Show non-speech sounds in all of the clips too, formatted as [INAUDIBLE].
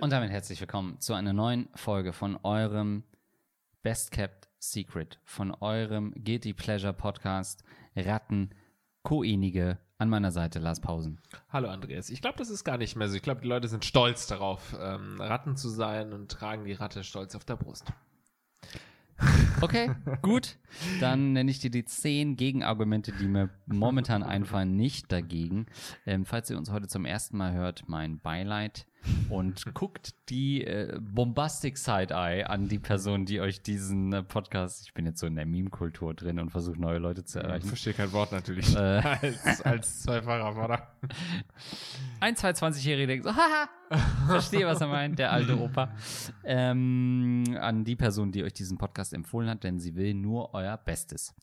Und damit herzlich willkommen zu einer neuen Folge von eurem Best Kept Secret, von eurem Guilty Pleasure Podcast Ratten Koenige an meiner Seite Lars Pausen. Hallo Andreas. Ich glaube, das ist gar nicht mehr so. Ich glaube, die Leute sind stolz darauf, ähm, Ratten zu sein und tragen die Ratte stolz auf der Brust. Okay, [LAUGHS] gut. Dann nenne ich dir die zehn Gegenargumente, die mir momentan einfallen, nicht dagegen. Ähm, falls ihr uns heute zum ersten Mal hört, mein Beileid und [LAUGHS] guckt die äh, Bombastic Side-Eye an die Person, die euch diesen äh, Podcast, ich bin jetzt so in der Meme-Kultur drin und versuche neue Leute zu Ich erreichen. verstehe kein Wort natürlich. Äh. [LAUGHS] als, als zweifacher Vater. Ein, zwei 20-Jährige denken so, haha, verstehe, was er meint, der alte Opa. Ähm, an die Person, die euch diesen Podcast empfohlen hat, denn sie will nur euer Bestes.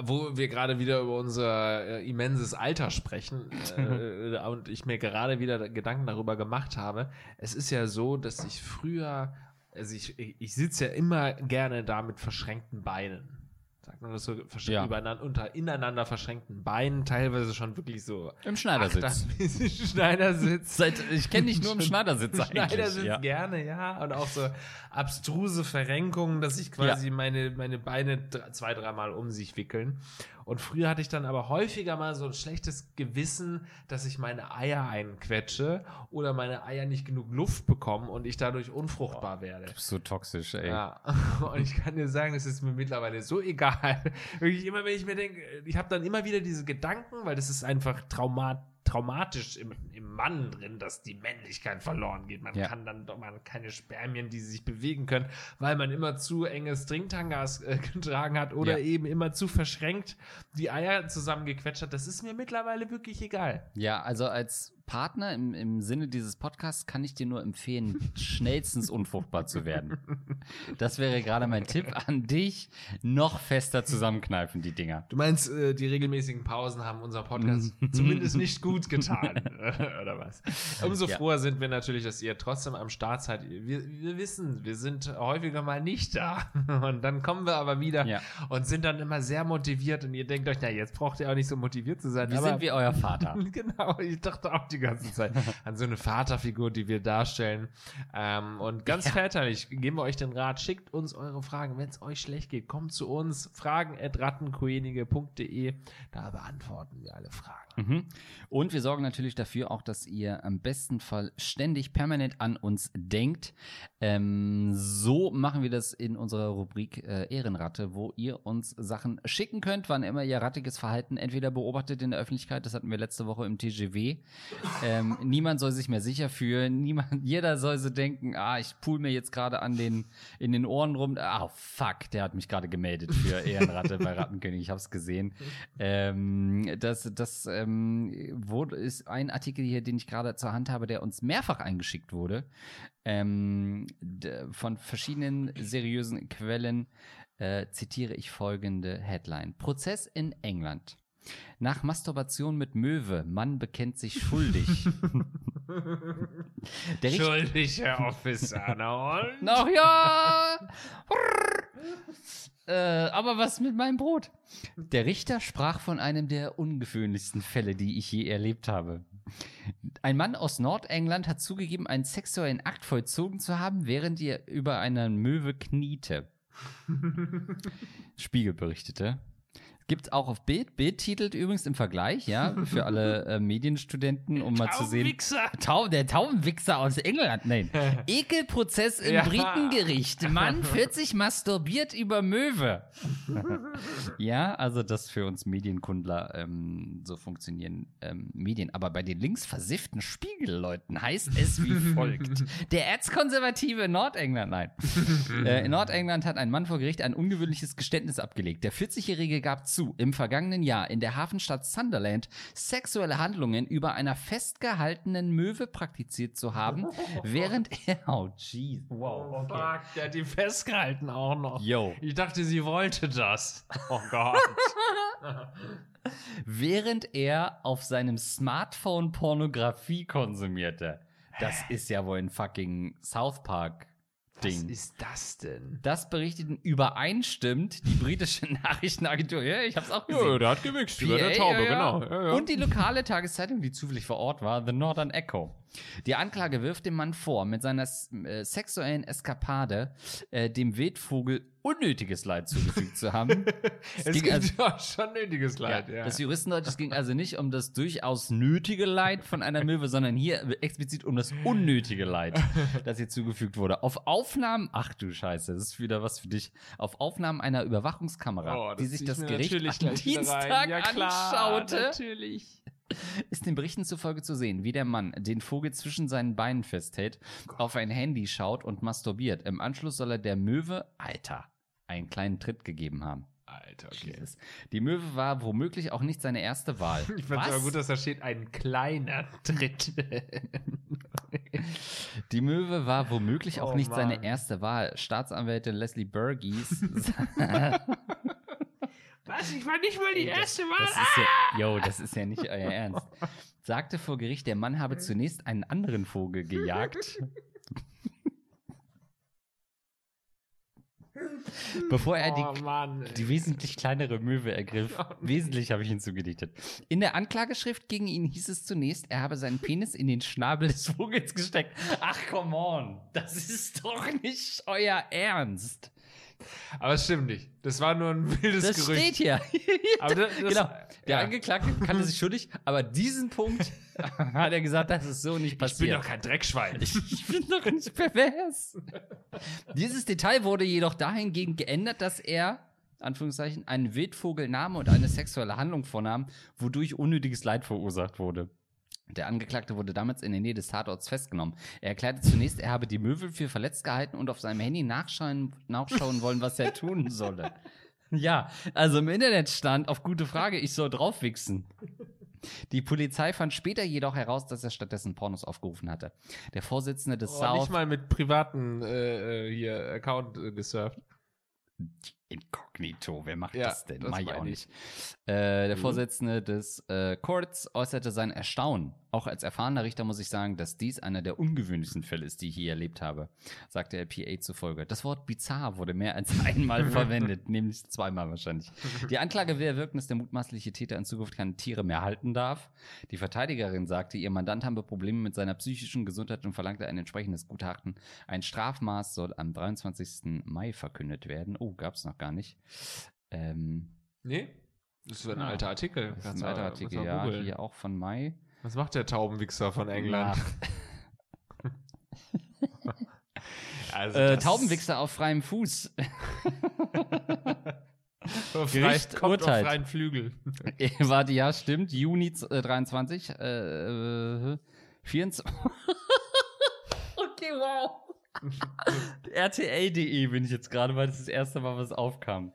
Wo wir gerade wieder über unser äh, immenses Alter sprechen äh, und ich mir gerade wieder Gedanken darüber gemacht habe. Es ist ja so, dass ich früher, also ich, ich sitze ja immer gerne da mit verschränkten Beinen. Sagt man das so, Ja. übereinander, unter ineinander verschränkten Beinen, teilweise schon wirklich so Im Schneidersitz. [LAUGHS] Schneidersitz. Seit, ich kenne dich nur im Schneidersitz eigentlich. Schneidersitz ja. gerne, ja. Und auch so abstruse Verrenkungen, dass sich quasi meine, meine Beine zwei, dreimal um sich wickeln. Und früher hatte ich dann aber häufiger mal so ein schlechtes Gewissen, dass ich meine Eier einquetsche oder meine Eier nicht genug Luft bekommen und ich dadurch unfruchtbar werde. Du bist so toxisch, ey. Ja, [LAUGHS] und ich kann dir sagen, es ist mir mittlerweile so egal. Wirklich immer, wenn ich mir denke, ich habe dann immer wieder diese Gedanken, weil das ist einfach traumat traumatisch im, im Mann drin, dass die Männlichkeit verloren geht. Man Ja. kann dann doch mal keine Spermien, die sich bewegen können, weil man immer zu enge Stringtangas äh, [LAUGHS] getragen hat oder Ja. eben immer zu verschränkt die Eier zusammengequetscht hat. Das ist mir mittlerweile wirklich egal. Ja, also als Partner im, im Sinne dieses Podcasts kann ich dir nur empfehlen, [LAUGHS] schnellstens unfruchtbar zu werden. [LAUGHS] Das wäre gerade mein Tipp an dich. Noch fester zusammenkneifen, die Dinger. Du meinst, äh, die regelmäßigen Pausen haben unser Podcast [LAUGHS] zumindest nicht gut getan, oder was? Umso Ja. froher sind wir natürlich, dass ihr trotzdem am Start seid. Wir, wir wissen, wir sind häufiger mal nicht da. Und dann kommen wir aber wieder Ja. und sind dann immer sehr motiviert. Und ihr denkt euch, na, jetzt braucht ihr auch nicht so motiviert zu sein. Wie sind wir euer Vater? Genau, ich dachte auch die ganze Zeit an so eine Vaterfigur, die wir darstellen. Ähm, und ganz Ja. väterlich geben wir euch den Rat, schickt uns eure Fragen. Wenn es euch schlecht geht, kommt zu uns. Fragen at rattenkoenige.de. Da beantworten wir alle Fragen. Mhm. Und wir sorgen natürlich dafür auch, dass ihr am besten Fall ständig permanent an uns denkt. Ähm, so machen wir das in unserer Rubrik äh, Ehrenratte, wo ihr uns Sachen schicken könnt, wann immer ihr rattiges Verhalten entweder beobachtet in der Öffentlichkeit, das hatten wir letzte Woche im TGW. Ähm, [LAUGHS] niemand soll sich mehr sicher fühlen, niemand, jeder soll so denken, ah, ich pool mir jetzt gerade an den, in den Ohren rum, ah, fuck, der hat mich gerade gemeldet für [LAUGHS] Ehrenratte bei Rattenkönig, ich hab's gesehen. Ähm, das, das, ähm, wurde, ist ein Artikel hier, den ich gerade zur Hand habe, der uns mehrfach eingeschickt wurde, ähm, von verschiedenen seriösen Quellen, äh, zitiere ich folgende Headline. Prozess in England. Nach Masturbation mit Möwe, Mann bekennt sich schuldig. [LAUGHS] Der Schuldig, Herr Officer. Na und? Ach ja. äh, aber was mit meinem Brot? Der Richter sprach von einem der ungewöhnlichsten Fälle, die ich je erlebt habe. Ein Mann aus Nordengland hat zugegeben, einen sexuellen Akt vollzogen zu haben, während er über einer Möwe kniete. [LAUGHS] Spiegel berichtete. Gibt's auch auf Bild. Bild titelt übrigens im Vergleich, ja, für alle [LAUGHS] äh, Medienstudenten, um mal zu sehen. Tau, der Taubenwichser aus England, nein. [LAUGHS] Ekelprozess im Ja. Britengericht. Mann [LAUGHS] 40 masturbiert über Möwe. ja, also das für uns Medienkundler ähm, so funktionieren ähm, Medien. Aber bei den links versifften Spiegelleuten heißt es wie folgt. Der erzkonservative in Nordengland, nein. äh, in Nordengland hat ein Mann vor Gericht ein ungewöhnliches Geständnis abgelegt. Der 40-Jährige gab zu, im vergangenen Jahr in der Hafenstadt Sunderland sexuelle Handlungen über einer festgehaltenen Möwe praktiziert zu haben, [LAUGHS] während er. Oh, jeez. Wow, okay. Fuck, der hat die festgehalten auch noch. Yo. Ich dachte, sie wollte das. [LAUGHS] Oh Gott. Während er auf seinem Smartphone Pornografie konsumierte. Das ist ja wohl ein fucking South Park Ding. Was ist das denn? Das berichteten übereinstimmt die britische [LAUGHS] Nachrichtenagentur. Ja, ich hab's auch gesehen. der hat gewichst PA, ja, ja. Und die lokale Tageszeitung, die zufällig vor Ort war, The Northern Echo. Die Anklage wirft dem Mann vor, mit seiner äh, sexuellen Eskapade äh, dem Wildvogel unnötiges Leid zugefügt zu haben. [LAUGHS] es, es ging also, [LAUGHS] ja schon nötiges Leid, ja. ja. Das Juristendeutsch, es ging also nicht um das durchaus nötige Leid von einer Möwe, sondern hier explizit um das unnötige Leid, [LAUGHS] das ihr zugefügt wurde. Auf Aufnahmen, ach du Scheiße, das ist wieder was für dich, auf Aufnahmen einer Überwachungskamera, oh, die sich das Gericht am Dienstag ja, klar, anschaute. Natürlich [LAUGHS] ist den Berichten zufolge zu sehen, wie der Mann den Vogel zwischen seinen Beinen festhält, auf ein Handy schaut und masturbiert. Im Anschluss soll er der Möwe, Alter, einen kleinen Tritt gegeben haben. Alter, okay. Jesus. Die Möwe war womöglich auch nicht seine erste Wahl. [LAUGHS] Ich fand es aber gut, dass da steht, ein kleiner Tritt. [LAUGHS] Die Möwe war womöglich auch Oh nicht seine Mann. erste Wahl. Staatsanwältin Leslie Burgess Was? Ich war nicht mal die erste Das ist ja, yo, das ist ja nicht euer [LAUGHS] Ernst. Sagte vor Gericht, der Mann habe zunächst einen anderen Vogel gejagt. [LAUGHS] Bevor er die, oh Mann. die wesentlich kleinere Möwe ergriff. [LAUGHS] Oh. Wesentlich habe ich hinzugedichtet. In der Anklageschrift gegen ihn hieß es zunächst, er habe seinen Penis in den Schnabel des Vogels gesteckt. Ach, come on. Das ist doch nicht euer Ernst. Aber es stimmt nicht. Das war nur ein wildes Das Gerücht. steht hier. [LAUGHS] Aber das, das, genau. Der ja. Angeklagte kannte sich schuldig, aber diesen Punkt [LAUGHS] hat er gesagt, das ist so nicht Ich bin passiert. doch kein Dreckschwein. Ich, [LAUGHS] ich bin doch nicht pervers. Dieses Detail wurde jedoch dahingehend geändert, dass er, Anführungszeichen, einen Wildvogel nahm und eine sexuelle Handlung vornahm, wodurch unnötiges Leid verursacht wurde. Der Angeklagte wurde damals in der Nähe des Tatorts festgenommen. Er erklärte zunächst, er habe die Möwe für verletzt gehalten und auf seinem Handy nachschauen, nachschauen wollen, was er tun solle. [LAUGHS] Ja, also im Internet stand auf gute Frage, ich soll draufwichsen. Die Polizei fand später jedoch heraus, dass er stattdessen Pornos aufgerufen hatte. Der Vorsitzende des Oh, South nicht mal mit privaten äh, äh, hier Account äh, gesurft. Inkognito, wer macht Ja, das denn? das Mach ich auch ich. nicht. Äh, der Mhm. Vorsitzende des äh, Courts äußerte sein Erstaunen. Auch als erfahrener Richter muss ich sagen, dass dies einer der ungewöhnlichsten Fälle ist, die ich je erlebt habe, sagte er PA zufolge. Das Wort bizarr wurde mehr als [LAUGHS] einmal verwendet, [LAUGHS] nämlich zweimal wahrscheinlich. Die Anklage will erwirken, dass der mutmaßliche Täter in Zukunft keine Tiere mehr halten darf. Die Verteidigerin sagte, ihr Mandant habe Probleme mit seiner psychischen Gesundheit und verlangte ein entsprechendes Gutachten. Ein Strafmaß soll am 23. Mai verkündet werden. Oh, gab's noch gar nicht. Ähm, Nee? Das ist ein Ja. alter Artikel. das ist ein alter Artikel, ja, hier auch von Mai. Was macht der Taubenwichser von England? [LAUGHS] [LAUGHS] Also Äh, Taubenwichser auf freiem Fuß. [LAUGHS] Gericht kommt urteilt. auf freien Flügel. Warte, ja, stimmt. Juni z- äh, 23. Äh, äh, 24. okay, wow. [LAUGHS] RTL.de bin ich jetzt gerade, weil das das erste Mal, was aufkam.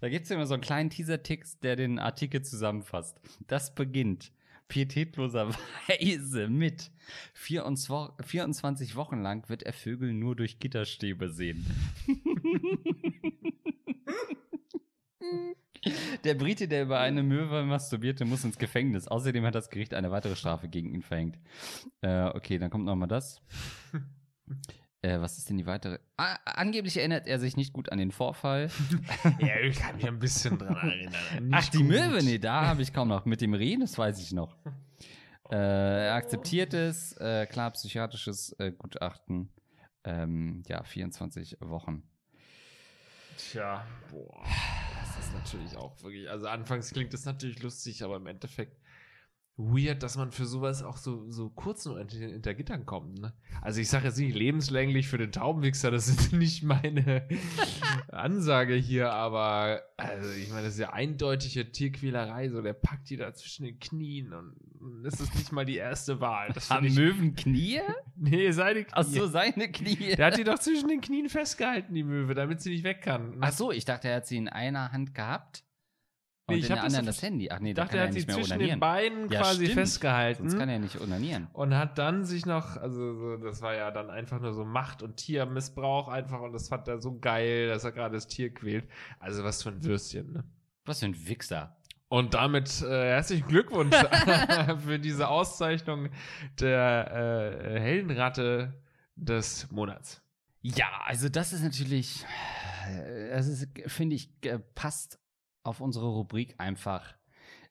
Da gibt es immer so einen kleinen Teaser-Text, der den Artikel zusammenfasst. Das beginnt pietätloserweise mit 24 24 Wochen lang wird er Vögel nur durch Gitterstäbe sehen. [LAUGHS] Der Brite, der über eine Möwe masturbierte, muss ins Gefängnis. Außerdem hat das Gericht eine weitere Strafe gegen ihn verhängt. Äh, okay, dann kommt noch mal das. Äh, was ist denn die weitere? Ah, angeblich erinnert er sich nicht gut an den Vorfall. [LAUGHS] ja, ich kann mich ein bisschen dran [LAUGHS] erinnern. Nicht Ach, die. Möwe, nee, da habe ich kaum noch. Mit dem Reh, das weiß ich noch. [LAUGHS] Äh, er akzeptiert es, äh, klar, psychiatrisches äh, Gutachten. Ähm, ja, 24 Wochen. Tja, boah. Das ist natürlich auch wirklich. Also, anfangs klingt das natürlich lustig, aber im Endeffekt weird, dass man für sowas auch so, so kurz nur hinter, Gittern kommt. Ne? Also, ich sage jetzt nicht lebenslänglich für den Taubenwichser, das ist [LAUGHS] nicht meine [LAUGHS] Ansage hier, aber also, ich meine, das ist ja eindeutige Tierquälerei. So, der packt die da zwischen den Knien und das ist nicht mal die erste Wahl. Das Haben ich, Möwen Knie? [LAUGHS] nee, seine Knie. Ach so, seine Knie. Der hat die doch zwischen den Knien festgehalten, die Möwe, damit sie nicht weg kann. Ach so, ich dachte, er hat sie in einer Hand gehabt. Und Nee, ich in hab der das anderen das Handy. Ach nee, da dachte, kann er hat sie zwischen onanieren. den Beinen Ja, quasi stimmt. festgehalten Sonst kann er nicht onanieren. und hat dann sich noch, also so, das war ja dann einfach nur so Macht- und Tiermissbrauch einfach und das fand er so geil, dass er gerade das Tier quält. Also was für ein Würstchen, ne? Was für ein Wichser. Und damit äh, herzlichen Glückwunsch [LAUGHS] für diese Auszeichnung der äh, Heldenratte des Monats. Ja, also das ist natürlich, äh, das ist, finde ich, äh, passt auf unsere Rubrik einfach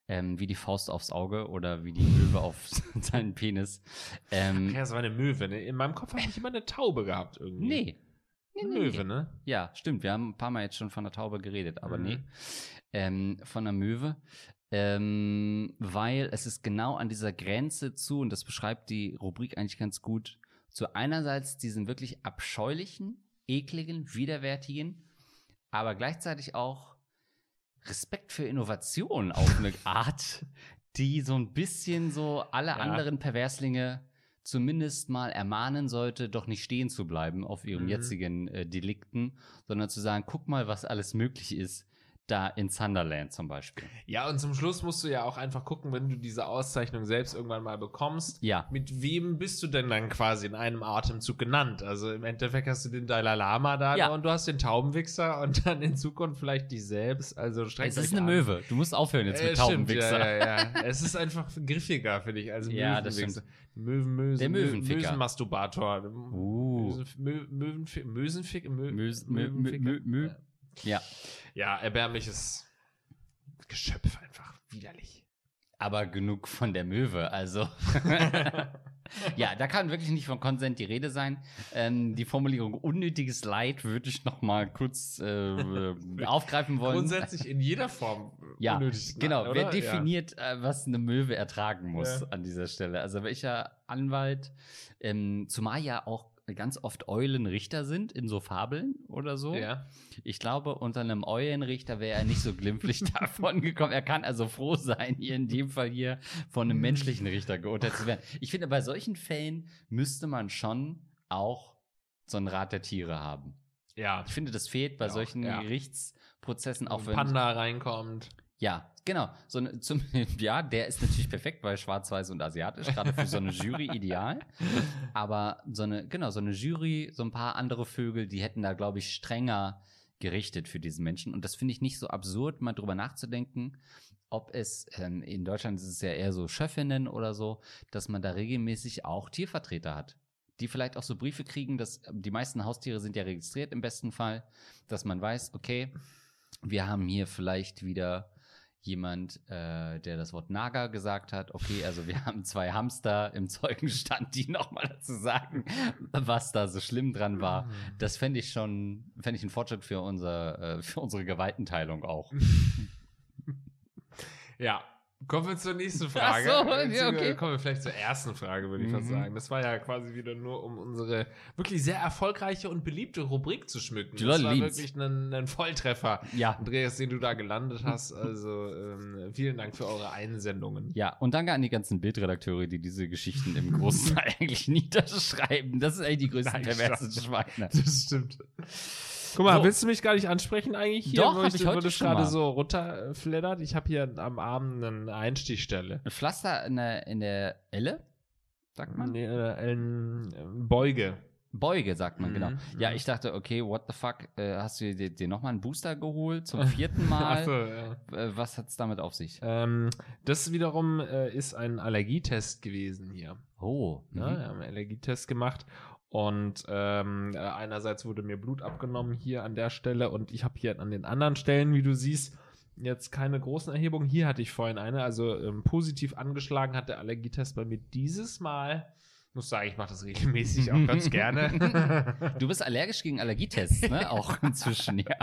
ähm, wie die Faust aufs Auge oder wie die Möwe auf [LAUGHS] seinen Penis. Ähm, Ja, das war eine Möwe, ne? In meinem Kopf habe ich immer eine Taube gehabt irgendwie. nee. Nee, Eine nee, Möwe, nee. ne? Ja, stimmt. Wir haben ein paar Mal jetzt schon von der Taube geredet, aber Mhm. nee. Ähm, von der Möwe. Ähm, weil es ist genau an dieser Grenze zu, und das beschreibt die Rubrik eigentlich ganz gut, zu einerseits diesen wirklich abscheulichen, ekligen, widerwärtigen, aber gleichzeitig auch Respekt für Innovation auf eine [LAUGHS] Art, die so ein bisschen so alle Ja. anderen Perverslinge zumindest mal ermahnen sollte, doch nicht stehen zu bleiben auf ihrem Mhm. jetzigen äh, Delikten, sondern zu sagen, guck mal, was alles möglich ist, da in Sunderland zum Beispiel. Ja, und zum Schluss musst du ja auch einfach gucken, wenn du diese Auszeichnung selbst irgendwann mal bekommst. Ja. Mit wem bist du denn dann quasi in einem Atemzug genannt? Also im Endeffekt hast du den Dalai Lama da Ja. und du hast den Taubenwichser und dann in Zukunft vielleicht dich selbst. Also strengt Es ist eine an. Möwe. Du musst aufhören jetzt Äh, mit stimmt, Taubenwichser. Ja, ja, ja. [LAUGHS] es ist einfach griffiger, finde ich, als Ja, Möwenwichser. Möwen, Mösen, Der Möwenficker. Mösenmasturbator. Uh. Mösen, Mö, Möwenfick, Mösenfick, Ja. Ja, erbärmliches Geschöpf einfach. Widerlich. Aber genug von der Möwe, also. [LAUGHS] [LAUGHS] ja, da kann wirklich nicht von Konsent die Rede sein. Ähm, die Formulierung unnötiges Leid würde ich noch mal kurz äh, [LAUGHS] aufgreifen wollen. Grundsätzlich in jeder Form Ja, unnötig. genau. oder? Wer definiert, äh, was eine Möwe ertragen muss Ja. an dieser Stelle? Also welcher Anwalt, ähm, zumal ja auch ganz oft Eulen Richter sind in so Fabeln oder so. Ja. Ich glaube, unter einem Eulenrichter wäre er nicht so glimpflich [LAUGHS] davon gekommen. Er kann also froh sein, hier in dem Fall hier von einem menschlichen Richter geurteilt zu werden. Ich finde, bei solchen Fällen müsste man schon auch so einen Rat der Tiere haben. Ja. Ich finde, das fehlt bei Ja, solchen ja. Gerichtsprozessen auch Wenn wenn Panda reinkommt. Ja, genau. So zum, [LAUGHS] ja, der ist natürlich perfekt, weil schwarz-weiß und asiatisch, gerade für so eine Jury [LAUGHS] ideal. Aber so eine, genau, so eine Jury, so ein paar andere Vögel, die hätten da, glaube ich, strenger gerichtet für diesen Menschen. Und das finde ich nicht so absurd, mal drüber nachzudenken, ob es, ähm, in Deutschland ist es ja eher so Schöffinnen oder so, dass man da regelmäßig auch Tiervertreter hat. Die vielleicht auch so Briefe kriegen, dass die meisten Haustiere sind ja registriert im besten Fall, dass man weiß, okay, wir haben hier vielleicht wieder jemand, äh, der das Wort Naga gesagt hat. Okay, also wir [LAUGHS] haben zwei Hamster im Zeugenstand, die nochmal dazu sagen, was da so schlimm dran war. Mhm. Das fände ich schon, fände ich einen Fortschritt für, unser, äh, für unsere Gewaltenteilung auch. [LAUGHS] Ja. Kommen wir zur nächsten Frage. Ach so, Äh, ja, okay. Kommen wir vielleicht zur ersten Frage, würde ich fast Mhm. sagen. Das war ja quasi wieder nur, um unsere wirklich sehr erfolgreiche und beliebte Rubrik zu schmücken. Die das war lieben's. wirklich ein, ein Volltreffer. Ja. Andreas, den du da gelandet [LAUGHS] hast. Also ähm, vielen Dank für eure Einsendungen. Ja, und danke an die ganzen Bildredakteure, die diese Geschichten im Großteil [LAUGHS] eigentlich niederschreiben. Das ist eigentlich die größten Nein, perversen. Schweine. Das stimmt. Guck mal, So. willst du mich gar nicht ansprechen eigentlich hier, Doch, wo hab ich, ich heute schon gerade mal. so runterfleddert? Ich habe hier am Arm eine Einstichstelle. Ein Pflaster in der, in der Elle, sagt man? Nee, äh, äh, Beuge. Beuge, sagt man, Mhm, genau. Ja, mhm. ich dachte, okay, what the fuck, äh, hast du dir, dir nochmal einen Booster geholt zum [LAUGHS] vierten Mal? So, ja. Äh, was hat's damit auf sich? Ähm, das wiederum äh, ist ein Allergietest gewesen hier. Oh, Ja, mhm. wir haben einen Allergietest gemacht und ähm, äh, einerseits wurde mir Blut abgenommen hier an der Stelle und ich habe hier an den anderen Stellen, wie du siehst, jetzt keine großen Erhebungen. Hier hatte ich vorhin eine, also ähm, positiv angeschlagen hat der Allergietest bei mir dieses Mal. Muss sagen, ich mache das regelmäßig auch [LAUGHS] ganz gerne. Du bist allergisch gegen Allergietests, ne? Auch [LAUGHS] inzwischen, ja.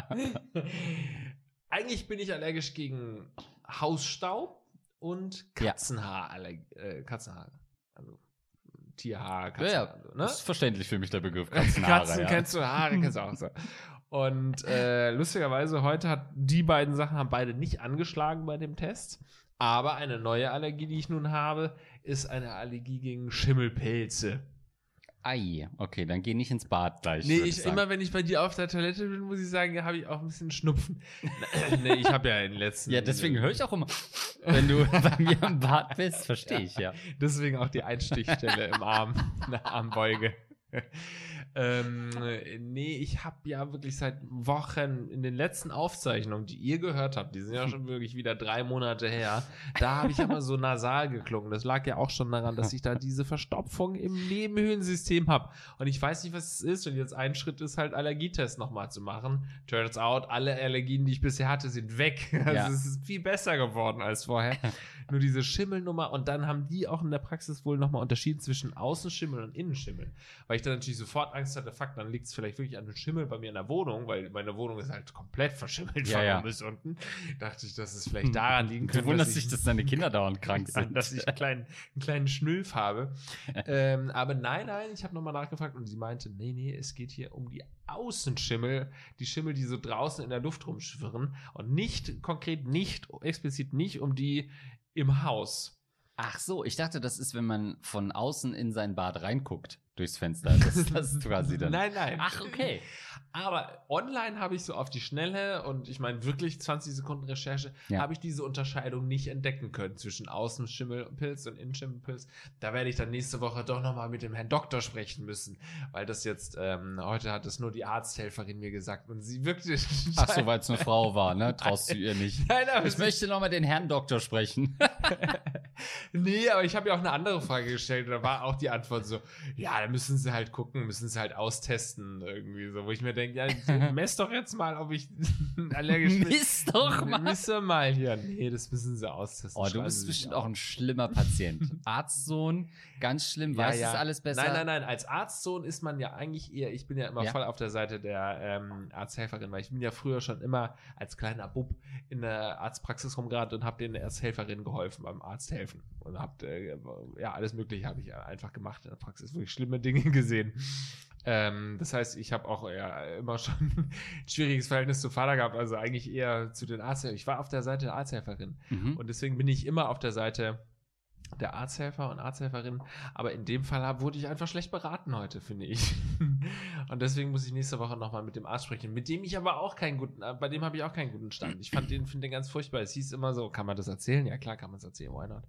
Eigentlich bin ich allergisch gegen Hausstaub und Ja. Katzenhaar. Äh, Katzenhaar. Also Tierhaar, Ja, Katzenhaar. ja. so, ne? Ist verständlich für mich der Begriff [LAUGHS] Katzenhaare. Katzen ja. kennst du, Haare kennst du auch so. Und äh, lustigerweise heute hat die beiden Sachen haben beide nicht angeschlagen bei dem Test. Aber eine neue Allergie, die ich nun habe, ist eine Allergie gegen Schimmelpilze. Ei, okay, dann geh nicht ins Bad gleich. Nee, ich, sagen. immer wenn ich bei dir auf der Toilette bin, muss ich sagen, habe ich auch ein bisschen Schnupfen. [LAUGHS] nee, ich habe ja in den letzten. Ja, deswegen höre ich auch immer, wenn du [LAUGHS] bei mir im Bad bist, verstehe ich, ja. Deswegen auch die Einstichstelle im Arm, [LAUGHS] eine Armbeuge. Ähm, nee, ich habe ja wirklich seit Wochen in den letzten Aufzeichnungen, die ihr gehört habt, die sind ja [LAUGHS] schon wirklich wieder drei Monate her, da habe ich immer so nasal geklungen. Das lag ja auch schon daran, dass ich da diese Verstopfung im Nebenhöhlensystem habe. Und ich weiß nicht, was es ist. Und jetzt ein Schritt ist halt Allergietest nochmal zu machen. Turns out, alle Allergien, die ich bisher hatte, sind weg. [LAUGHS] Also Ja. es ist viel besser geworden als vorher. [LAUGHS] Nur diese Schimmelnummer. Und dann haben die auch in der Praxis wohl nochmal unterschieden zwischen Außenschimmel und Innenschimmel. Weil ich dann natürlich sofort Angst hatte, fuck, dann liegt es vielleicht wirklich an dem Schimmel bei mir in der Wohnung, weil meine Wohnung ist halt komplett verschimmelt Ja, von ja. bis unten. Dachte ich, dass es vielleicht daran liegen Du könnte. wunderst dass dich, ich- dass deine Kinder dauernd [LAUGHS] krank sind. dass ich einen kleinen, einen kleinen Schnülf habe. [LAUGHS] ähm, aber nein, nein, ich habe nochmal nachgefragt und sie meinte, nee, nee, es geht hier um die Außenschimmel, die Schimmel, die so draußen in der Luft rumschwirren und nicht konkret, nicht explizit nicht um die im Haus. Ach so, ich dachte, das ist, wenn man von außen in sein Bad reinguckt, durchs Fenster. Das, [LAUGHS] das ist quasi dann. Nein, nein. Ach, okay. Aber online habe ich so auf die Schnelle und ich meine wirklich 20 Sekunden Recherche, Ja. habe ich diese Unterscheidung nicht entdecken können zwischen Außenschimmelpilz und Innenschimmelpilz. Da werde ich dann nächste Woche doch nochmal mit dem Herrn Doktor sprechen müssen, weil das jetzt, ähm, heute hat es nur die Arzthelferin mir gesagt und sie wirkte. [LAUGHS] Ach so, weil es eine Frau war, ne? Traust du ihr nicht. Nein, aber Ich möchte noch mal den Herrn Doktor sprechen. [LAUGHS] Nee, aber ich habe ja auch eine andere Frage gestellt. und Da war auch die Antwort so: Ja, da müssen sie halt gucken, müssen sie halt austesten, irgendwie so. Wo ich mir denke: Ja, [LAUGHS] mess doch jetzt mal, ob ich [LAUGHS] allergisch bin. Miss doch mal. Miss mal hier. Nee, das müssen sie austesten. Oh, du bist Sie bestimmt auch ein schlimmer Patient. [LAUGHS] Arztsohn, ganz schlimm, Ja, weiß ja. es alles besser. Nein, nein, nein. Als Arztsohn ist man ja eigentlich eher, ich bin ja immer Ja. voll auf der Seite der ähm, Arzthelferin, weil ich bin ja früher schon immer als kleiner Bub in der Arztpraxis rumgerannt und habe den Arzthelferinnen geholfen beim Arzthelfen. Und hab, äh, ja, alles Mögliche habe ich einfach gemacht in der Praxis. Wirklich schlimme Dinge [LAUGHS] gesehen. Ähm, das heißt, ich habe auch ja, immer schon ein [LAUGHS] schwieriges Verhältnis zu Vater gehabt, also eigentlich eher zu den Arzthelfern. Ich war auf der Seite der Arzthelferin. Mhm. Und deswegen bin ich immer auf der Seite der Arzthelfer und Arzthelferinnen. Aber in dem Fall wurde ich einfach schlecht beraten heute, finde ich. [LAUGHS] und deswegen muss ich nächste Woche nochmal mit dem Arzt sprechen, mit dem ich aber auch keinen guten, äh, bei dem habe ich auch keinen guten Stand. Ich fand den, finde den ganz furchtbar. Es hieß immer so, kann man das erzählen? Ja, klar kann man es erzählen, why not?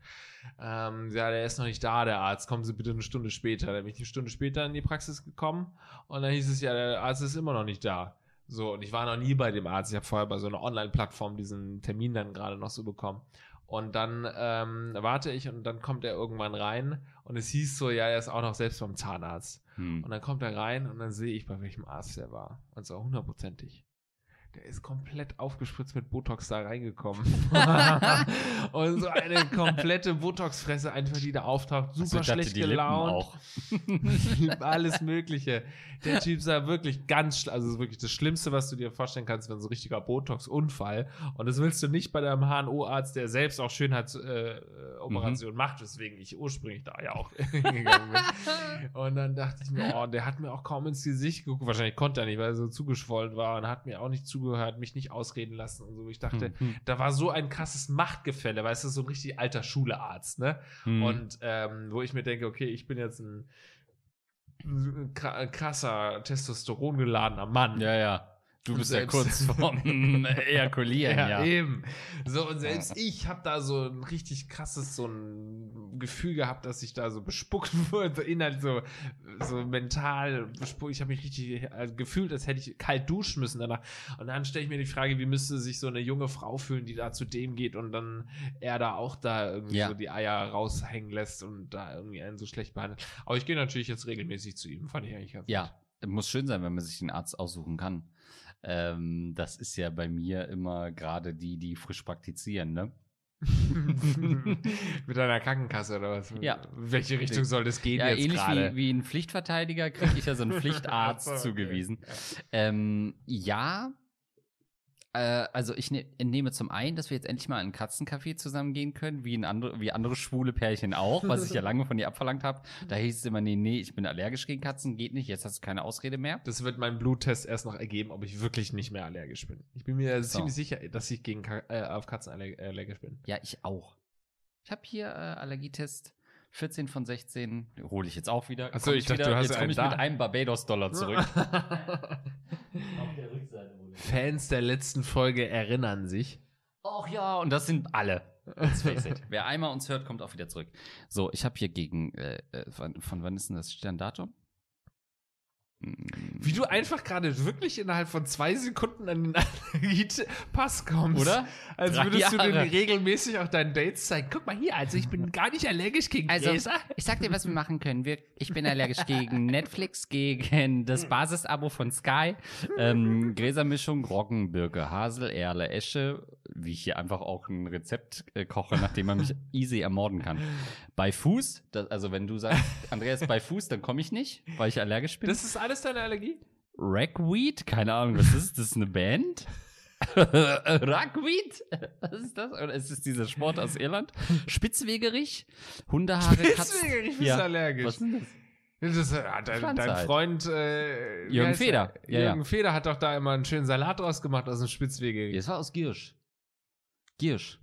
Ähm, ja, der ist noch nicht da, der Arzt. Kommen Sie bitte eine Stunde später. Dann bin ich eine Stunde später in die Praxis gekommen und dann hieß es ja, der Arzt ist immer noch nicht da. So, und ich war noch nie bei dem Arzt. Ich habe vorher bei so einer Online-Plattform diesen Termin dann gerade noch so bekommen. Und dann ähm, warte ich und dann kommt er irgendwann rein und es hieß so, ja, er ist auch noch selbst beim Zahnarzt. Hm. Und dann kommt er rein und dann sehe ich, bei welchem Arzt er war. Und zwar hundertprozentig. Der ist komplett aufgespritzt mit Botox da reingekommen. [LAUGHS] und so eine komplette Botox-Fresse einfach, die da auftaucht. Super Also schlecht gelaunt. [LAUGHS] Alles Mögliche. Der Typ sah wirklich ganz, also wirklich das Schlimmste, was du dir vorstellen kannst, wenn so ein richtiger Botox-Unfall. Und das willst du nicht bei deinem HNO-Arzt, der selbst auch Schönheitsoperationen Mhm. macht, weswegen ich ursprünglich da ja auch [LAUGHS] hingegangen bin. Und dann dachte ich mir, oh, der hat mir auch kaum ins Gesicht geguckt. Wahrscheinlich konnte er nicht, weil er so zugeschwollen war und hat mir auch nicht zugehört, mich nicht ausreden lassen und so. Ich dachte, Hm. da war so ein krasses Machtgefälle, weißt du, so ein richtig alter Schulearzt, ne? Hm. Und ähm, wo ich mir denke, okay, ich bin jetzt ein krasser, testosterongeladener Mann. ja, ja. Du Und bist ja kurz vorm [LAUGHS] Ejakulieren, ja. eben. So, und selbst ich habe da so ein richtig krasses, so ein Gefühl gehabt, dass ich da so bespuckt [LAUGHS] wurde, inhalt so, so mental bespuckt. Ich habe mich richtig äh, gefühlt, als hätte ich kalt duschen müssen danach. Und dann stelle ich mir die Frage, wie müsste sich so eine junge Frau fühlen, die da zu dem geht und dann er da auch da irgendwie Ja. so die Eier raushängen lässt und da irgendwie einen so schlecht behandelt. Aber ich gehe natürlich jetzt regelmäßig zu ihm, fand ich eigentlich ganz Ja, muss schön sein, wenn man sich den Arzt aussuchen kann. Ähm, das ist ja bei mir immer gerade die, die frisch praktizieren, ne? [LAUGHS] Mit einer Krankenkasse oder was? Ja. In welche Richtung soll das gehen Ja, jetzt ähnlich gerade? wie, wie ein Pflichtverteidiger kriege ich ja so einen [LAUGHS] Pflichtarzt so, okay. zugewiesen. Ähm, ja, äh, also ich ne nehme zum einen, dass wir jetzt endlich mal in einen Katzencafé zusammen gehen können, wie, ein andere, wie andere schwule Pärchen auch, was ich ja [LAUGHS] lange von dir abverlangt habe. Da hieß es immer, nee, nee, ich bin allergisch gegen Katzen, geht nicht, jetzt hast du keine Ausrede mehr. Das wird mein Bluttest erst noch ergeben, ob ich wirklich nicht mehr allergisch bin. Ich bin mir So. ziemlich sicher, dass ich gegen Ka äh, auf Katzen aller allergisch bin. Ja, ich auch. Ich habe hier äh, Allergietest 14 von 16, hole ich jetzt auch wieder. Ach so, Komm ich dachte, wieder, du hast jetzt einen komme ich da. mit einem Barbados-Dollar zurück. [LAUGHS] [LAUGHS] Fans der letzten Folge erinnern sich. Ach ja, und das sind alle. Let's face it. [LAUGHS] Wer einmal uns hört, kommt auch wieder zurück. So, ich habe hier gegen, äh, äh, von, von wann ist denn das Sterndatum? Wie du einfach gerade wirklich innerhalb von zwei Sekunden an den Allergie-Pass kommst. Oder? Als würdest du den Jahre. regelmäßig auch deinen Dates zeigen. Guck mal hier, also ich bin [LAUGHS] gar nicht allergisch gegen Also, Gräser. ich sag dir, was wir machen können. Wir, ich bin allergisch gegen [LAUGHS] Netflix, gegen das Basisabo von Sky, ähm, Gräsermischung, Roggen, Birke, Hasel, Erle, Esche, wie ich hier einfach auch ein Rezept äh, koche, nachdem man mich [LAUGHS] easy ermorden kann. Bei Fuß, das, also wenn du sagst, [LAUGHS] Andreas, bei Fuß, dann komme ich nicht, weil ich allergisch bin. Das ist alles deine Allergie? Ragweed? Keine Ahnung, was ist das? Ist eine Band? [LAUGHS] Ragweed? Was ist das? Oder ist es dieser Sport aus Irland? Spitzwegerich? Hundehaare, Katzen? Ich bin Ja. allergisch. Was ist denn das? Das äh, dein, Pflanze dein halt. Freund äh, Jürgen er? Feder. Ja, Jürgen ja. Feder hat doch da immer einen schönen Salat draus gemacht aus dem Spitzwege. Das war aus Giersch. Giersch.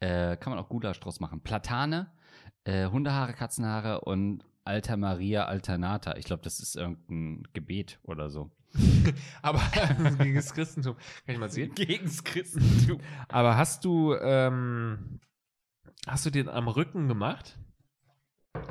Äh, kann man auch Gulasch draus machen. Platane, äh, Hundehaare, Katzenhaare und Alter Maria Alternata. Ich glaube, das ist irgendein Gebet oder so. [LAUGHS] Aber [LAUGHS] gegen das Christentum. Kann ich mal sehen? [LAUGHS] Gegens Christentum. Aber hast du, ähm, hast du den am Rücken gemacht?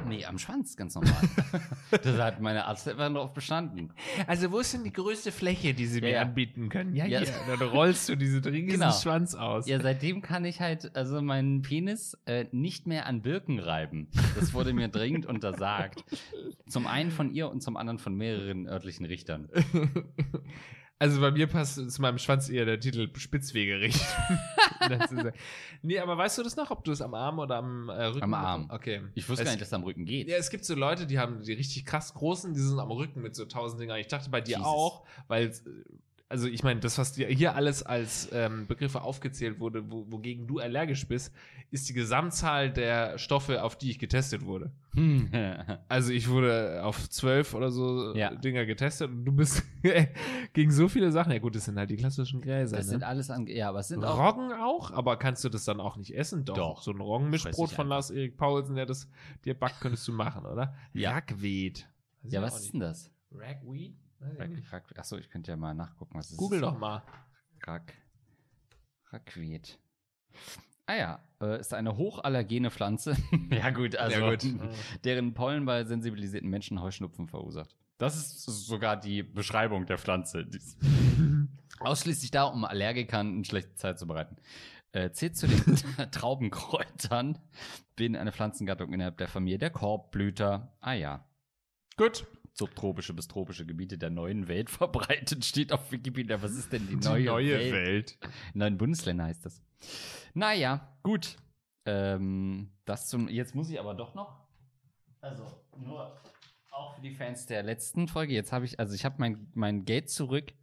Nee, am Schwanz, ganz normal. [LAUGHS] das hat meine Arzthelferin darauf bestanden. Also wo ist denn die größte Fläche, die sie Ja, mir ja. anbieten können? Ja, Ja. hier. Dann rollst du diesen riesigen Genau. Schwanz aus. Ja, seitdem kann ich halt also meinen Penis äh, nicht mehr an Birken reiben. Das wurde mir dringend untersagt. Zum einen von ihr und zum anderen von mehreren örtlichen Richtern. [LAUGHS] Also bei mir passt zu meinem Schwanz eher der Titel Spitzwegerich. [LAUGHS] Nee, aber weißt du das noch, ob du es am Arm oder am äh, Rücken? Am Arm. Okay. Ich wusste es, gar nicht, dass es am Rücken geht. Ja, es gibt so Leute, die haben die richtig krass großen, die sind am Rücken mit so tausend Dingern. Ich dachte bei dir Jesus. auch, weil, also ich meine, das, was dir hier alles als ähm, Begriffe aufgezählt wurde, wo, wogegen du allergisch bist, ist die Gesamtzahl der Stoffe, auf die ich getestet wurde. Hm. [LAUGHS] Also ich wurde auf zwölf oder so Ja. Dinger getestet und du bist [LAUGHS] gegen so viele Sachen. Ja gut, das sind halt die klassischen Gräser. Das ne? sind alles an. Ja, aber es sind auch. Roggen auch, aber kannst du das dann auch nicht essen? Doch. Doch. So ein Roggenmischbrot von. Lars-Erik Paulsen, der das dir backt, könntest du machen, oder? [LAUGHS] Ja. Ragweed. Ja, was ist denn das? Ragweed? Achso, ich könnte ja mal nachgucken, was es Google ist. doch mal. Rack. Rackweed. Ah ja, äh, ist eine hochallergene Pflanze. [LAUGHS] ja, gut, also [LAUGHS] Ja, gut. deren Pollen bei sensibilisierten Menschen Heuschnupfen verursacht. Das ist sogar die Beschreibung der Pflanze. [LAUGHS] Ausschließlich da, um Allergikern eine schlechte Zeit zu bereiten. Äh, zählt zu den Traubenkräutern, bin eine Pflanzengattung innerhalb der Familie der Korbblüter. Ah ja, Gut. Subtropische bis tropische Gebiete der neuen Welt [LAUGHS] verbreitet, steht auf Wikipedia. Was ist denn die Die neue, neue Welt? Welt. Neun Bundesländer heißt das. Naja, gut. Ähm, das zum. Jetzt muss ich aber doch noch. Also, nur auch für die Fans der letzten Folge. Jetzt habe ich, also ich habe mein, mein Geld zurück.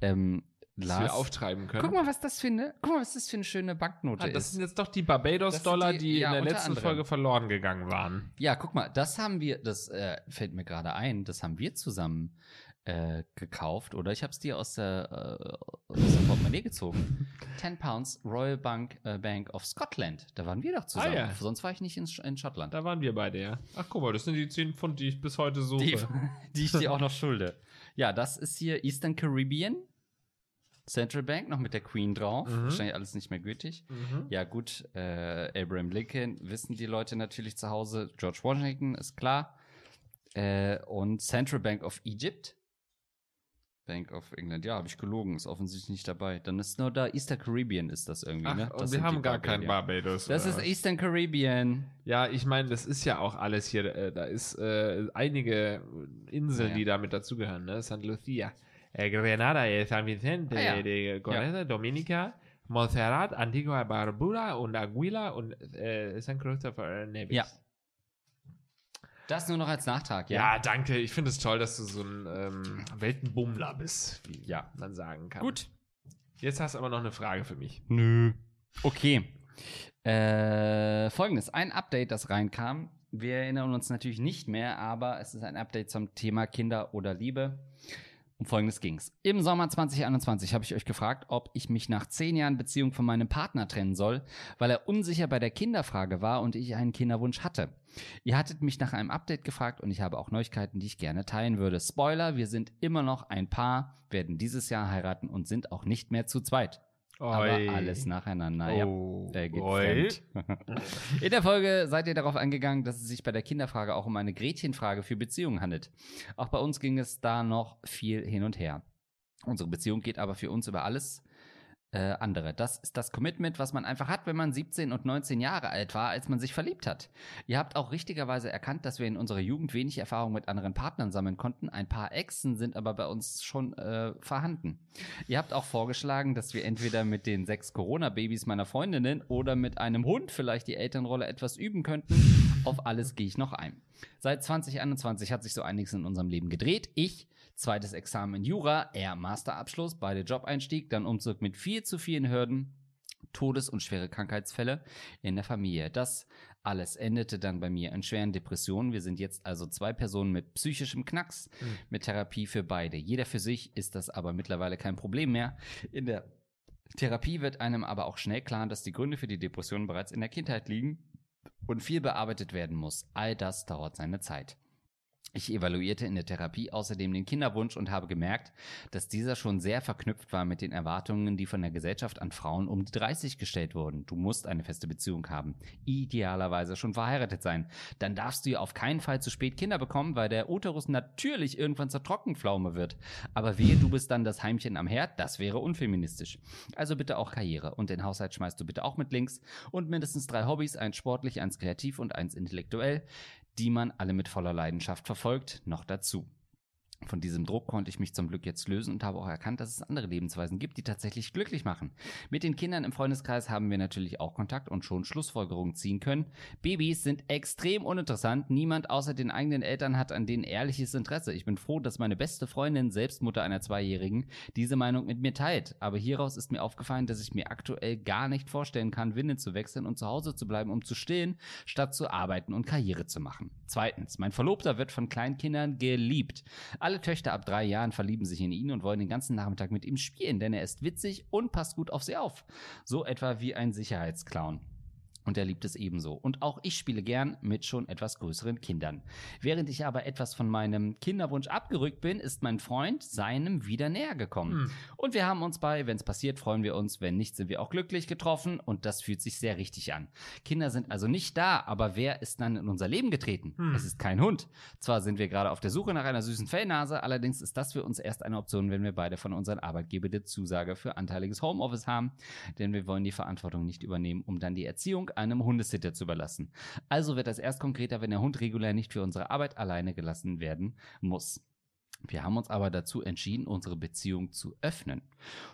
Ähm, Lars, wir auftreiben können. guck mal, was das für eine, guck mal, was das für eine schöne Banknote Ah, das ist. sind jetzt doch die Barbados-Dollar, Das die, die- ja, in der letzten anderem. Folge verloren gegangen waren. Ja, guck mal, das haben wir, das äh, fällt mir gerade ein, das haben wir zusammen äh, gekauft oder ich habe es dir aus der, äh, aus der Portemonnaie gezogen. [LAUGHS] 10 Pounds Royal Bank, äh, Bank of Scotland. Da waren wir doch zusammen. Ah, ja. Sonst war ich nicht in, Sch- in Schottland. Da waren wir beide, ja. Ach, guck mal, das sind die 10 Pfund, die ich bis heute suche. Die, [LAUGHS] die ich dir auch noch schulde. Ja, das ist hier Eastern Caribbean. Central Bank, noch mit der Queen drauf. Mhm. Wahrscheinlich alles nicht mehr gültig. Mhm. Ja, gut, äh, Abraham Lincoln wissen die Leute natürlich zu Hause. George Washington ist klar. Äh, und Central Bank of Egypt. Bank of England, ja, habe ich gelogen, ist offensichtlich nicht dabei. Dann ist nur da Eastern Caribbean ist das irgendwie, Ach, ne? und Das wir sind haben gar kein. Barbados. Das ist? Eastern Caribbean. Ja, ich meine, das ist ja auch alles hier. Äh, da ist äh, einige Inseln, ja. die damit dazugehören. Ne? St. Lucia, äh, Grenada, äh, San Vicente, Ah, ja. de Correza, Dominica, Montserrat, Antigua Barbuda und Aguila und äh, St. Christopher Nevis. Ja. Das nur noch als Nachtrag, ja? Ja, danke. Ich finde es toll, dass du so ein ähm, Weltenbummler bist, wie Ja. man sagen kann. Gut. Jetzt hast du aber noch eine Frage für mich. Nö. Okay. Äh, Folgendes: Ein Update, das reinkam. Wir erinnern uns natürlich nicht mehr, aber es ist ein Update zum Thema Kinder oder Liebe. Um Folgendes ging's. Im Sommer 2021 habe ich euch gefragt, ob ich mich nach zehn Jahren Beziehung von meinem Partner trennen soll, weil er unsicher bei der Kinderfrage war und ich einen Kinderwunsch hatte. Ihr hattet mich nach einem Update gefragt und ich habe auch Neuigkeiten, die ich gerne teilen würde. Spoiler, wir sind immer noch ein Paar, werden dieses Jahr heiraten und sind auch nicht mehr zu zweit. Aber Oi. alles nacheinander. Oh. Ja, er geht Oi. fremd. In der Folge seid ihr darauf eingegangen, dass es sich bei der Kinderfrage auch um eine Gretchenfrage für Beziehungen handelt. Auch bei uns ging es da noch viel hin und her. Unsere Beziehung geht aber für uns über alles äh, andere. Das ist das Commitment, was man einfach hat, wenn man 17 und 19 Jahre alt war, als man sich verliebt hat. Ihr habt auch richtigerweise erkannt, dass wir in unserer Jugend wenig Erfahrung mit anderen Partnern sammeln konnten. Ein paar Exen sind aber bei uns schon äh, vorhanden. Ihr habt auch vorgeschlagen, dass wir entweder mit den sechs Corona-Babys meiner Freundinnen oder mit einem Hund vielleicht die Elternrolle etwas üben könnten. Auf alles gehe ich noch ein. Seit 2021 hat sich so einiges in unserem Leben gedreht. Ich, zweites Examen in Jura, er Masterabschluss, beide Job-Einstieg, dann Umzug mit viel zu vielen Hürden, Todes- und schwere Krankheitsfälle in der Familie. Das alles endete dann bei mir in schweren Depressionen. Wir sind jetzt also zwei Personen mit psychischem Knacks, Mhm. mit Therapie für beide. Jeder für sich ist das aber mittlerweile kein Problem mehr. In der Therapie wird einem aber auch schnell klar, dass die Gründe für die Depression bereits in der Kindheit liegen und viel bearbeitet werden muss. All das dauert seine Zeit. Ich evaluierte in der Therapie außerdem den Kinderwunsch und habe gemerkt, dass dieser schon sehr verknüpft war mit den Erwartungen, die von der Gesellschaft an Frauen um die 30 gestellt wurden. Du musst eine feste Beziehung haben, idealerweise schon verheiratet sein. Dann darfst du ja auf keinen Fall zu spät Kinder bekommen, weil der Uterus natürlich irgendwann zur Trockenpflaume wird. Aber wehe, du bist dann das Heimchen am Herd, das wäre unfeministisch. Also bitte auch Karriere und den Haushalt schmeißt du bitte auch mit links und mindestens drei Hobbys, eins sportlich, eins kreativ und eins intellektuell die man alle mit voller Leidenschaft verfolgt, noch dazu. Von diesem Druck konnte ich mich zum Glück jetzt lösen und habe auch erkannt, dass es andere Lebensweisen gibt, die tatsächlich glücklich machen. Mit den Kindern im Freundeskreis haben wir natürlich auch Kontakt und schon Schlussfolgerungen ziehen können. Babys sind extrem uninteressant. Niemand außer den eigenen Eltern hat an denen ehrliches Interesse. Ich bin froh, dass meine beste Freundin, selbst Mutter einer Zweijährigen, diese Meinung mit mir teilt. Aber hieraus ist mir aufgefallen, dass ich mir aktuell gar nicht vorstellen kann, Windeln zu wechseln und zu Hause zu bleiben, um zu stillen, statt zu arbeiten und Karriere zu machen. Zweitens, mein Verlobter wird von Kleinkindern geliebt. Alle Töchter ab drei Jahren verlieben sich in ihn und wollen den ganzen Nachmittag mit ihm spielen, denn er ist witzig und passt gut auf sie auf. So etwa wie ein Sicherheitsclown. Und er liebt es ebenso. Und auch ich spiele gern mit schon etwas größeren Kindern. Während ich aber etwas von meinem Kinderwunsch abgerückt bin, ist mein Freund seinem wieder näher gekommen. Hm. Und wir haben uns bei, wenn es passiert, freuen wir uns, wenn nicht, sind wir auch glücklich getroffen und das fühlt sich sehr richtig an. Kinder sind also nicht da, aber wer ist dann in unser Leben getreten? Hm. Es ist kein Hund. Zwar sind wir gerade auf der Suche nach einer süßen Fellnase, allerdings ist das für uns erst eine Option, wenn wir beide von unseren Arbeitgeber die Zusage für anteiliges Homeoffice haben, denn wir wollen die Verantwortung nicht übernehmen, um dann die Erziehung einem Hundesitter zu überlassen. Also wird das erst konkreter, wenn der Hund regulär nicht für unsere Arbeit alleine gelassen werden muss. Wir haben uns aber dazu entschieden, unsere Beziehung zu öffnen.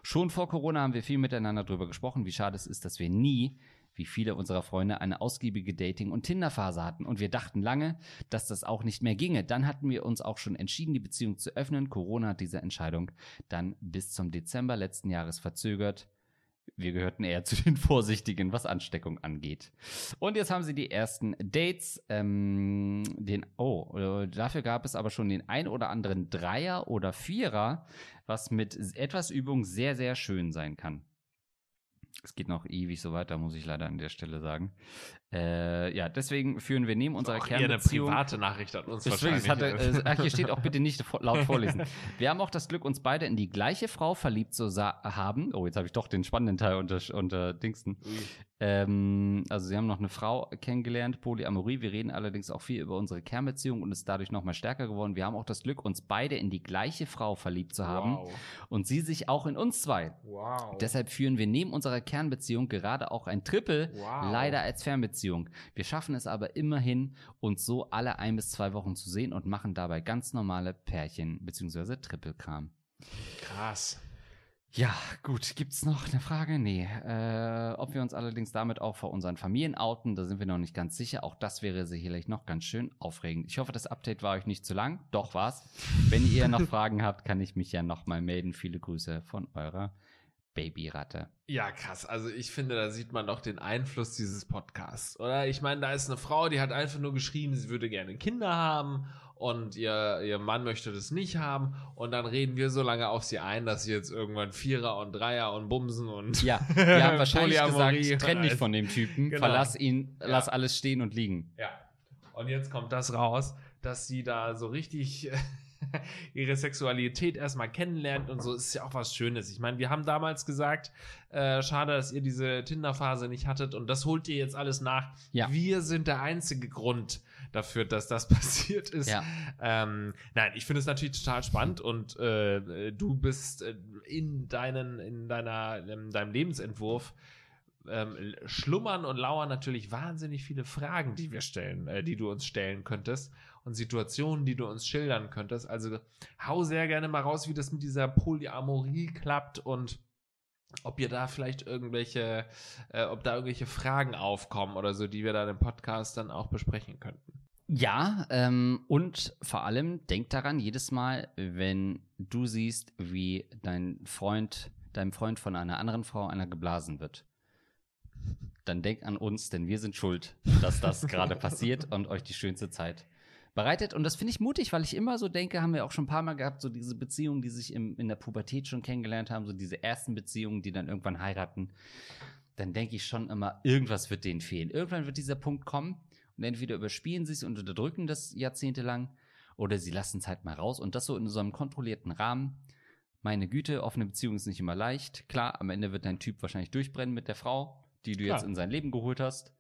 Schon vor Corona haben wir viel miteinander darüber gesprochen, wie schade es ist, dass wir nie, wie viele unserer Freunde, eine ausgiebige Dating- und Tinderphase hatten. Und wir dachten lange, dass das auch nicht mehr ginge. Dann hatten wir uns auch schon entschieden, die Beziehung zu öffnen. Corona hat diese Entscheidung dann bis zum Dezember letzten Jahres verzögert. Wir gehörten eher [LAUGHS] zu den Vorsichtigen, was Ansteckung angeht. Und jetzt haben sie die ersten Dates. Ähm, den, oh, äh, dafür gab es aber schon den ein oder anderen Dreier oder Vierer, was mit etwas Übung sehr, sehr schön sein kann. Es geht noch ewig so weiter, muss ich leider an der Stelle sagen. Äh, ja, deswegen führen wir neben unserer Auch eher eine Kernbeziehung private Nachricht an uns es hatte, wahrscheinlich. äh, hier steht auch bitte nicht [LAUGHS] laut vorlesen. Wir haben auch das Glück, uns beide in die gleiche Frau verliebt zu haben. Oh, jetzt habe ich doch den spannenden Teil unter, unter Dingsten. Ähm, also sie haben noch eine Frau kennengelernt, Polyamorie. Wir reden allerdings auch viel über unsere Kernbeziehung und ist dadurch noch mal stärker geworden. Wir haben auch das Glück, uns beide in die gleiche Frau verliebt zu haben Wow. und sie sich auch in uns zwei. Wow. Deshalb führen wir neben unserer Kernbeziehung gerade auch ein Triple, Wow. leider als Fernbeziehung. Wir schaffen es aber immerhin, uns so alle ein bis zwei Wochen zu sehen und machen dabei ganz normale Pärchen- bzw. Triple-Kram. Krass. Ja, gut. Gibt's noch eine Frage? Nee. Äh, ob wir uns allerdings damit auch vor unseren Familien outen, da sind wir noch nicht ganz sicher. Auch das wäre sicherlich noch ganz schön aufregend. Ich hoffe, das Update war euch nicht zu lang. Doch war's. Wenn ihr noch [LAUGHS] Fragen habt, kann ich mich ja nochmal melden. Viele Grüße von eurer Babyratte. Ja, krass. Also ich finde, da sieht man doch den Einfluss dieses Podcasts, oder? Ich meine, da ist eine Frau, die hat einfach nur geschrieben, sie würde gerne Kinder haben und ihr, ihr Mann möchte das nicht haben und dann reden wir so lange auf sie ein, dass sie jetzt irgendwann Vierer und Dreier und Bumsen und Ja, wir haben [LAUGHS] wahrscheinlich gesagt, trenn dich von dem Typen, Genau. verlass ihn, Ja. lass alles stehen und liegen. Ja. Und jetzt kommt das raus, dass sie da so richtig [LAUGHS] ihre Sexualität erstmal kennenlernt und so ist ja auch was Schönes. Ich meine, wir haben damals gesagt, äh, schade, dass ihr diese Tinder-Phase nicht hattet und das holt ihr jetzt alles nach. Ja. Wir sind der einzige Grund dafür, dass das [LAUGHS] passiert ist. Ja. Ähm, nein, ich finde es natürlich total spannend und äh, du bist äh, in deinen, in deiner, in deinem Lebensentwurf ähm, schlummern und lauern natürlich wahnsinnig viele Fragen, die wir stellen, äh, die du uns stellen könntest und Situationen, die du uns schildern könntest. Also hau sehr gerne mal raus, wie das mit dieser Polyamorie klappt und ob ihr da vielleicht irgendwelche, äh, ob da irgendwelche Fragen aufkommen oder so, die wir da im Podcast dann auch besprechen könnten. Ja, ähm, und vor allem denk daran, jedes Mal, wenn du siehst, wie dein Freund, deinem Freund von einer anderen Frau einer geblasen wird, dann denk an uns, denn wir sind schuld, dass das [LAUGHS] gerade passiert und euch die schönste Zeit bereitet. Und das finde ich mutig, weil ich immer so denke, haben wir auch schon ein paar Mal gehabt, so diese Beziehungen, die sich im, in der Pubertät schon kennengelernt haben, so diese ersten Beziehungen, die dann irgendwann heiraten. Dann denke ich schon immer, irgendwas wird denen fehlen. Irgendwann wird dieser Punkt kommen und entweder überspielen sie es und unterdrücken das jahrzehntelang oder sie lassen es halt mal raus und das so in so einem kontrollierten Rahmen. Meine Güte, offene Beziehung ist nicht immer leicht. Klar, am Ende wird dein Typ wahrscheinlich durchbrennen mit der Frau, die du Klar. jetzt in sein Leben geholt hast.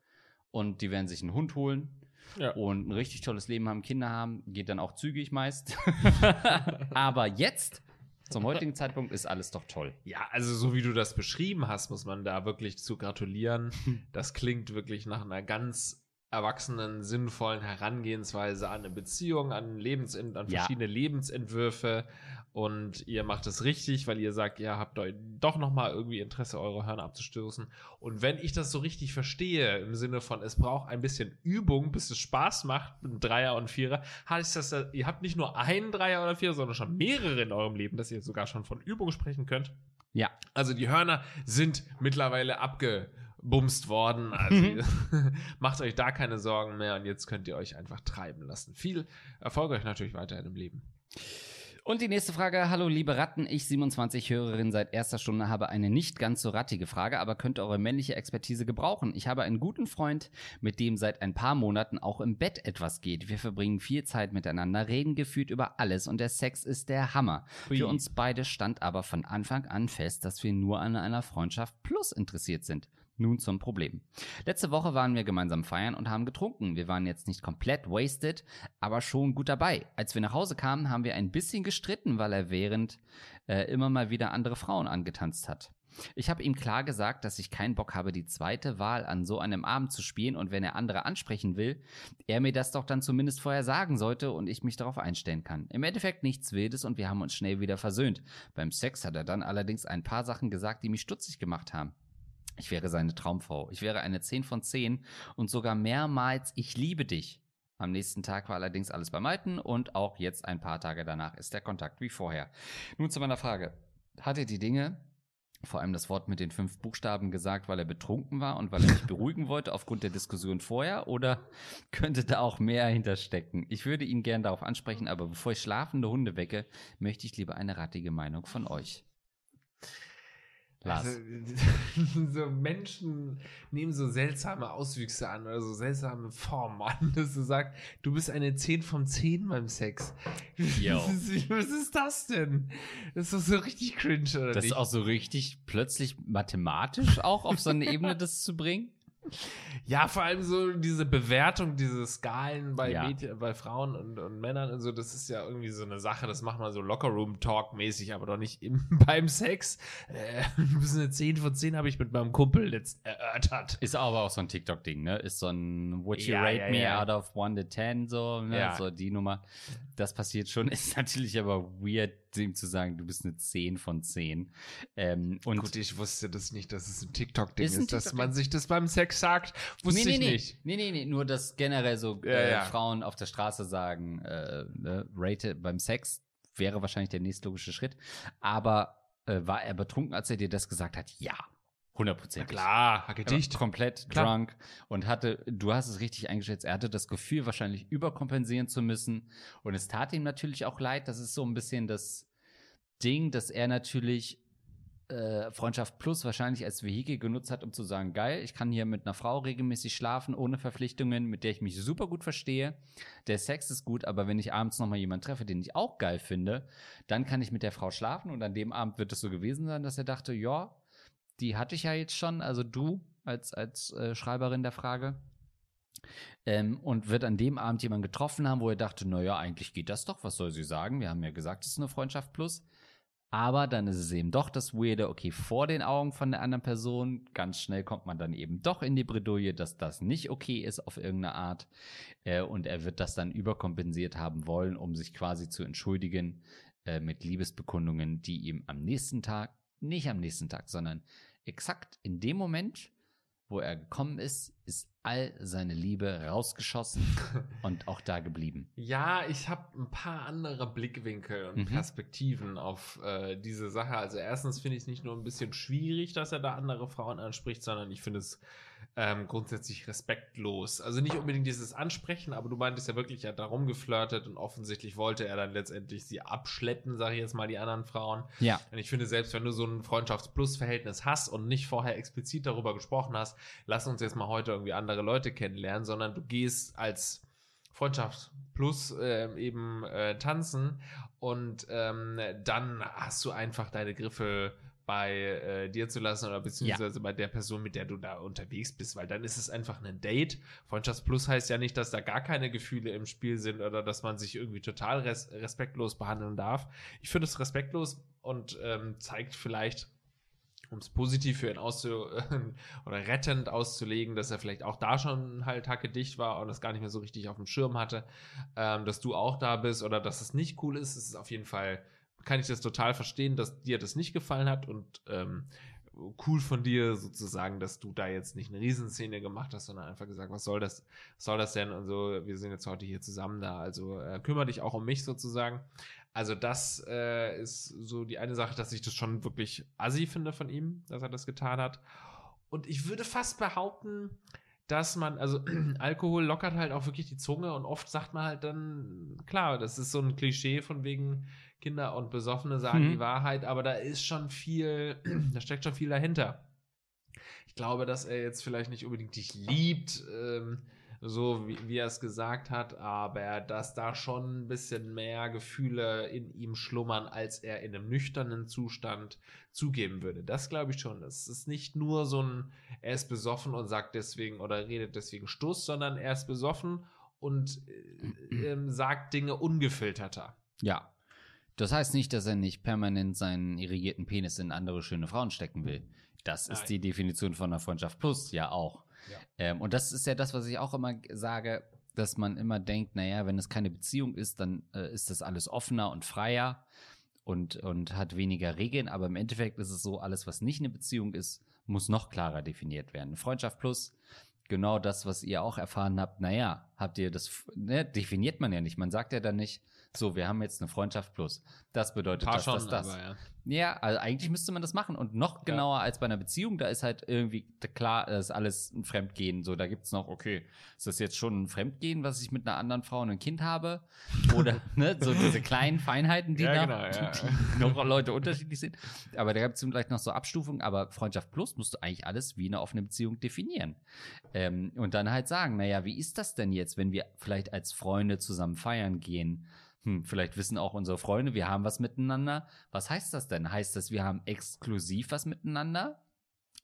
Und die werden sich einen Hund holen Ja. und ein richtig tolles Leben haben, Kinder haben, geht dann auch zügig meist. [LAUGHS] Aber jetzt, zum heutigen Zeitpunkt, ist alles doch toll. Ja, also so wie du das beschrieben hast, muss man da wirklich zu gratulieren. [LAUGHS] Das klingt wirklich nach einer ganz erwachsenen, sinnvollen Herangehensweise an eine Beziehung, an, Lebensent an Ja. verschiedene Lebensentwürfe. Und ihr macht es richtig, weil ihr sagt, ihr habt euch doch nochmal irgendwie Interesse, eure Hörner abzustoßen. Und wenn ich das so richtig verstehe, im Sinne von, es braucht ein bisschen Übung, bis es Spaß macht, mit einem Dreier und Vierer, heißt das, ihr habt nicht nur einen Dreier oder Vierer, sondern schon mehrere in eurem Leben, dass ihr sogar schon von Übung sprechen könnt. Ja, Also die Hörner sind mittlerweile abgebumst worden. Also Mhm. [LAUGHS] macht euch da keine Sorgen mehr und jetzt könnt ihr euch einfach treiben lassen. Viel Erfolg euch natürlich weiterhin im Leben. Und die nächste Frage. Hallo, liebe Ratten. Ich, 27 Hörerin seit erster Stunde, habe eine nicht ganz so rattige Frage, aber könnte eure männliche Expertise gebrauchen. Ich habe einen guten Freund, mit dem seit ein paar Monaten auch im Bett etwas geht. Wir verbringen viel Zeit miteinander, reden gefühlt über alles und der Sex ist der Hammer. Hui. Für uns beide stand aber von Anfang an fest, dass wir nur an einer Freundschaft plus interessiert sind. Nun zum Problem. Letzte Woche waren wir gemeinsam feiern und haben getrunken. Wir waren jetzt nicht komplett wasted, aber schon gut dabei. Als wir nach Hause kamen, haben wir ein bisschen gestritten, weil er während äh, immer mal wieder andere Frauen angetanzt hat. Ich habe ihm klar gesagt, dass ich keinen Bock habe, die zweite Wahl an so einem Abend zu spielen und wenn er andere ansprechen will, er mir das doch dann zumindest vorher sagen sollte und ich mich darauf einstellen kann. Im Endeffekt nichts Wildes und wir haben uns schnell wieder versöhnt. Beim Sex hat er dann allerdings ein paar Sachen gesagt, die mich stutzig gemacht haben. Ich wäre seine Traumfrau. Ich wäre eine 10 von 10 und sogar mehrmals Ich liebe dich. Am nächsten Tag war allerdings alles beim Alten und auch jetzt ein paar Tage danach ist der Kontakt wie vorher. Nun zu meiner Frage. Hat er die Dinge, vor allem das Wort mit den fünf Buchstaben gesagt, weil er betrunken war und weil er mich [LAUGHS] beruhigen wollte aufgrund der Diskussion vorher oder könnte da auch mehr hinterstecken? Ich würde ihn gern darauf ansprechen, aber bevor ich schlafende Hunde wecke, möchte ich lieber eine rattige Meinung von euch. Lars. Also, [LAUGHS] so Menschen nehmen so seltsame Auswüchse an oder so seltsame Formen an, [LAUGHS] dass du sagst, du bist eine 10 von 10 beim Sex. [LAUGHS] Yo. Was ist, das denn? Das ist doch so richtig cringe, oder Das nicht? ist auch so richtig plötzlich mathematisch auch auf so eine Ebene das zu bringen. Ja, vor allem so diese Bewertung, diese Skalen bei Ja. Mädchen, bei Frauen und, und Männern und so, das ist ja irgendwie so eine Sache, das macht man so Lockerroom-Talk-mäßig, aber doch nicht im, [LAUGHS] beim Sex. Äh, [LAUGHS] du bist eine 10 von 10, habe ich mit meinem Kumpel letzt erörtert. Ist aber auch so ein TikTok-Ding, ne? Ist so ein Would you Ja, rate ja, me out of 1 to 10, so, ne? So die Nummer. Das passiert schon. [LAUGHS] Ist natürlich aber weird, dem zu sagen, du bist eine 10 von 10. Ähm, und Gut, ich wusste das nicht, dass es ein TikTok-Ding Ist ist, ein dass TikTok-Ding. man sich das beim Sex sagt. Wusste nee, ich nee, nicht. Nee, nee, nee, nur dass generell so Ja, äh, ja. Frauen auf der Straße sagen, äh, ne, rate beim Sex wäre wahrscheinlich der nächstlogische Schritt. Aber äh, war er betrunken, als er dir das gesagt hat? Ja. Hundertprozentig. klar, Hacke Er war dicht. komplett Klar. drunk und hatte, du hast es richtig eingeschätzt, er hatte das Gefühl, wahrscheinlich überkompensieren zu müssen. Und es tat ihm natürlich auch leid. Das ist so ein bisschen das Ding, dass er natürlich äh, Freundschaft Plus wahrscheinlich als Vehikel genutzt hat, um zu sagen, geil, ich kann hier mit einer Frau regelmäßig schlafen, ohne Verpflichtungen, mit der ich mich super gut verstehe. Der Sex ist gut, aber wenn ich abends nochmal jemanden treffe, den ich auch geil finde, dann kann ich mit der Frau schlafen und an dem Abend wird es so gewesen sein, dass er dachte, ja, die hatte ich ja jetzt schon, also du als, als äh, Schreiberin der Frage. Ähm, und wird an dem Abend jemanden getroffen haben, wo er dachte, naja, eigentlich geht das doch, was soll sie sagen? Wir haben ja gesagt, es ist eine Freundschaft plus. Aber dann ist es eben doch das Weirde, okay, vor den Augen von der anderen Person, ganz schnell kommt man dann eben doch in die Bredouille, dass das nicht okay ist auf irgendeine Art. Äh, und er wird das dann überkompensiert haben wollen, um sich quasi zu entschuldigen äh, mit Liebesbekundungen, die ihm am nächsten Tag, nicht am nächsten Tag, sondern exakt in dem Moment, wo er gekommen ist, ist all seine Liebe rausgeschossen [LAUGHS] und auch da geblieben. Ja, ich habe ein paar andere Blickwinkel und mhm. Perspektiven auf äh, diese Sache. Also erstens finde ich es nicht nur ein bisschen schwierig, dass er da andere Frauen anspricht, sondern ich finde es ähm, grundsätzlich respektlos. Also nicht unbedingt dieses Ansprechen, aber du meintest ja wirklich, er hat da rumgeflirtet und offensichtlich wollte er dann letztendlich sie abschleppen, sage ich jetzt mal, die anderen Frauen. Ja. Und ich finde, selbst wenn du so ein Freundschafts-Plus-Verhältnis hast und nicht vorher explizit darüber gesprochen hast, lass uns jetzt mal heute irgendwie andere Leute kennenlernen, sondern du gehst als Freundschaft plus äh, eben äh, tanzen und ähm, dann hast du einfach deine Griffe bei äh, dir zu lassen oder beziehungsweise ja. bei der Person, mit der du da unterwegs bist, weil dann ist es einfach ein Date. Freundschafts Plus heißt ja nicht, dass da gar keine Gefühle im Spiel sind oder dass man sich irgendwie total res respektlos behandeln darf. Ich finde es respektlos und ähm, zeigt vielleicht, um es positiv für ihn auszu [LAUGHS] oder rettend auszulegen, dass er vielleicht auch da schon halt hacke dicht war und das gar nicht mehr so richtig auf dem Schirm hatte, ähm, dass du auch da bist oder dass es nicht cool ist. Es ist auf jeden Fall kann ich das total verstehen, dass dir das nicht gefallen hat und ähm, cool von dir sozusagen, dass du da jetzt nicht eine Riesenszene gemacht hast, sondern einfach gesagt, was soll das, was soll das denn? Und so, wir sind jetzt heute hier zusammen da, also äh, kümmere dich auch um mich sozusagen. Also das äh, ist so die eine Sache, dass ich das schon wirklich assi finde von ihm, dass er das getan hat. Und ich würde fast behaupten, dass man, also [CLEARS THROAT] Alkohol lockert halt auch wirklich die Zunge und oft sagt man halt dann, klar, das ist so ein Klischee von wegen Kinder und Besoffene sagen mhm. die Wahrheit, aber da ist schon viel, [CLEARS THROAT] da steckt schon viel dahinter. Ich glaube, dass er jetzt vielleicht nicht unbedingt dich liebt, ähm, so wie, wie er es gesagt hat, aber dass da schon ein bisschen mehr Gefühle in ihm schlummern, als er in einem nüchternen Zustand zugeben würde. Das glaube ich schon. Es ist nicht nur so ein, er ist besoffen und sagt deswegen oder redet deswegen Stuss, sondern er ist besoffen und äh, [CLEARS THROAT] äh, sagt Dinge ungefilterter. Ja. Das heißt nicht, dass er nicht permanent seinen irrigierten Penis in andere schöne Frauen stecken will. Das ist Nein. die Definition von einer Freundschaft Plus, ja auch. Ähm, und das ist ja das, was ich auch immer sage, dass man immer denkt, naja, wenn es keine Beziehung ist, dann äh, ist das alles offener und freier und, und hat weniger Regeln. Aber im Endeffekt ist es so, alles, was nicht eine Beziehung ist, muss noch klarer definiert werden. Freundschaft plus, genau das, was ihr auch erfahren habt, naja, habt ihr das, ne, definiert man ja nicht. Man sagt ja dann nicht, so, wir haben jetzt eine Freundschaft plus. Das bedeutet das, schon, das, das. Aber, ja. ja. also eigentlich müsste man das machen. Und noch genauer ja. als bei einer Beziehung, da ist halt irgendwie klar, das ist alles ein Fremdgehen. So, da gibt's noch, okay, ist das jetzt schon ein Fremdgehen, was ich mit einer anderen Frau und einem Kind habe? Oder [LAUGHS] ne, so diese kleinen Feinheiten, die, ja, da, genau, die noch Leute unterschiedlich sind. Aber da gibt's vielleicht noch so Abstufungen. Aber Freundschaft plus musst du eigentlich alles wie eine offene Beziehung definieren. Ähm, und dann halt sagen, naja, wie ist das denn jetzt, wenn wir vielleicht als Freunde zusammen feiern gehen? Hm, vielleicht wissen auch unsere Freunde, wir haben was miteinander. Was heißt das denn? Heißt das, wir haben exklusiv was miteinander?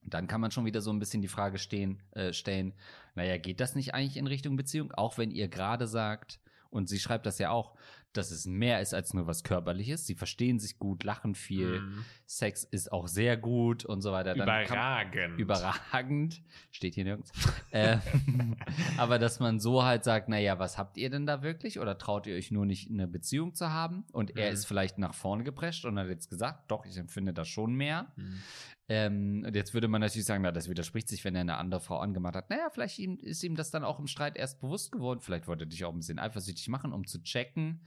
Dann kann man schon wieder so ein bisschen die Frage stehen, äh, stellen, naja, geht das nicht eigentlich in Richtung Beziehung? Auch wenn ihr gerade sagt, und sie schreibt das ja auch, dass es mehr ist als nur was Körperliches. Sie verstehen sich gut, lachen viel. Mm. Sex ist auch sehr gut und so weiter. Dann überragend. überragend. Steht hier nirgends. äh, [LAUGHS] aber dass man so halt sagt, naja, was habt ihr denn da wirklich? Oder traut ihr euch nur nicht eine Beziehung zu haben? Und er mm. ist vielleicht nach vorne geprescht und hat jetzt gesagt, doch, ich empfinde das schon mehr. Mm. Ähm, und jetzt würde man natürlich sagen, na, das widerspricht sich, wenn er eine andere Frau angemacht hat. Naja, vielleicht ist ihm das dann auch im Streit erst bewusst geworden. Vielleicht wollte er dich auch ein bisschen eifersüchtig machen, um zu checken,